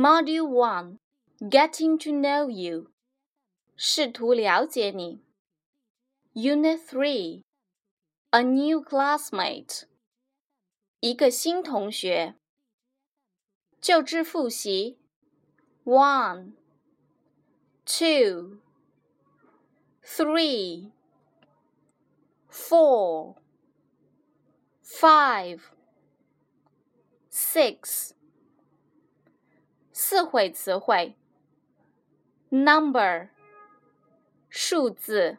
Module One Getting to Know You 试图了解你 Unit Three A New Classmate 一个新同学就知复习 One Two Three Four Five Six 四会词汇：number 数字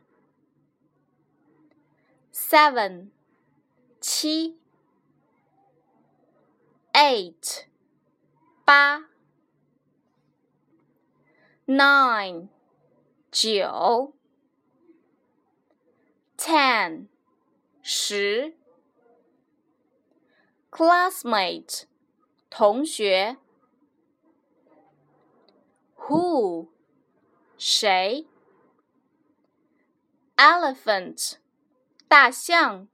，seven 七，eight 八，nine 九，ten 十，classmate 同学。Who？谁？Elephant，大象。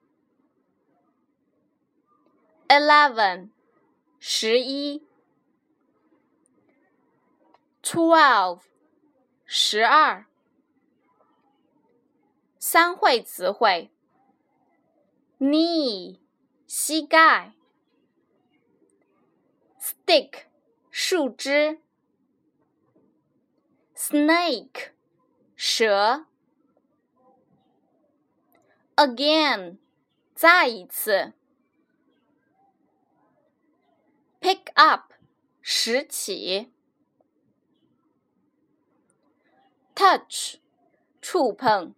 Eleven，十一。Twelve，十二。三会词汇：knee，膝盖；stick，树枝。Snake 蛇，again 再一次，pick up 拾起，touch 触碰，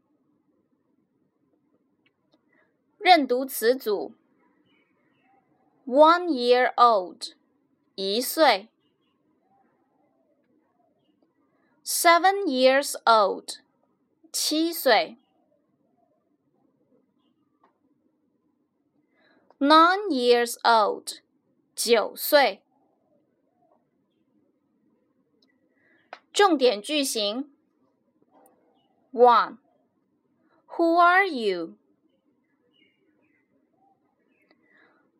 认读词组，one year old 一岁。seven years old，七岁。nine years old，九岁。重点句型：One, Who are you?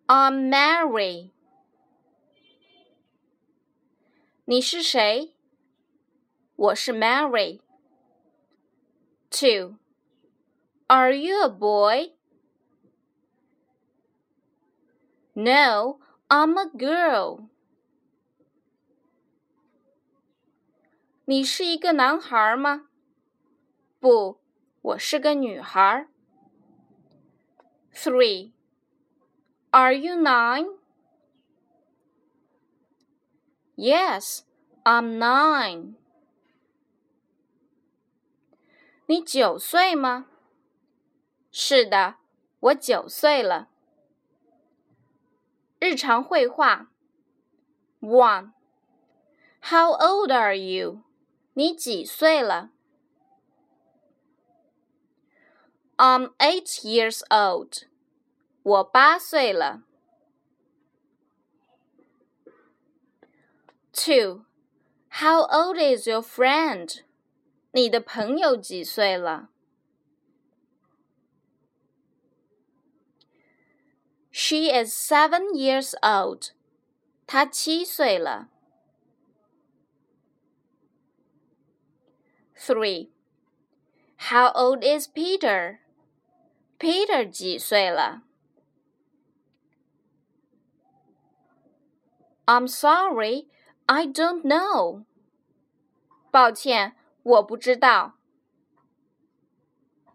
I'm Mary. 你是谁？ 我是 Mary. Two. Are you a boy? No, I'm a girl. 你是一个男孩吗？不，我是个女孩。Three. Are you nine? Yes, I'm nine. 你九岁吗？是的，我九岁了。日常会话：One, How old are you？你几岁了？I'm eight years old。我八岁了。Two, How old is your friend？ 你的朋友几岁了？She is seven years old. 她七岁了。Three. How old is Peter? Peter 几岁了？I'm sorry, I don't know. 抱歉。 我不知道。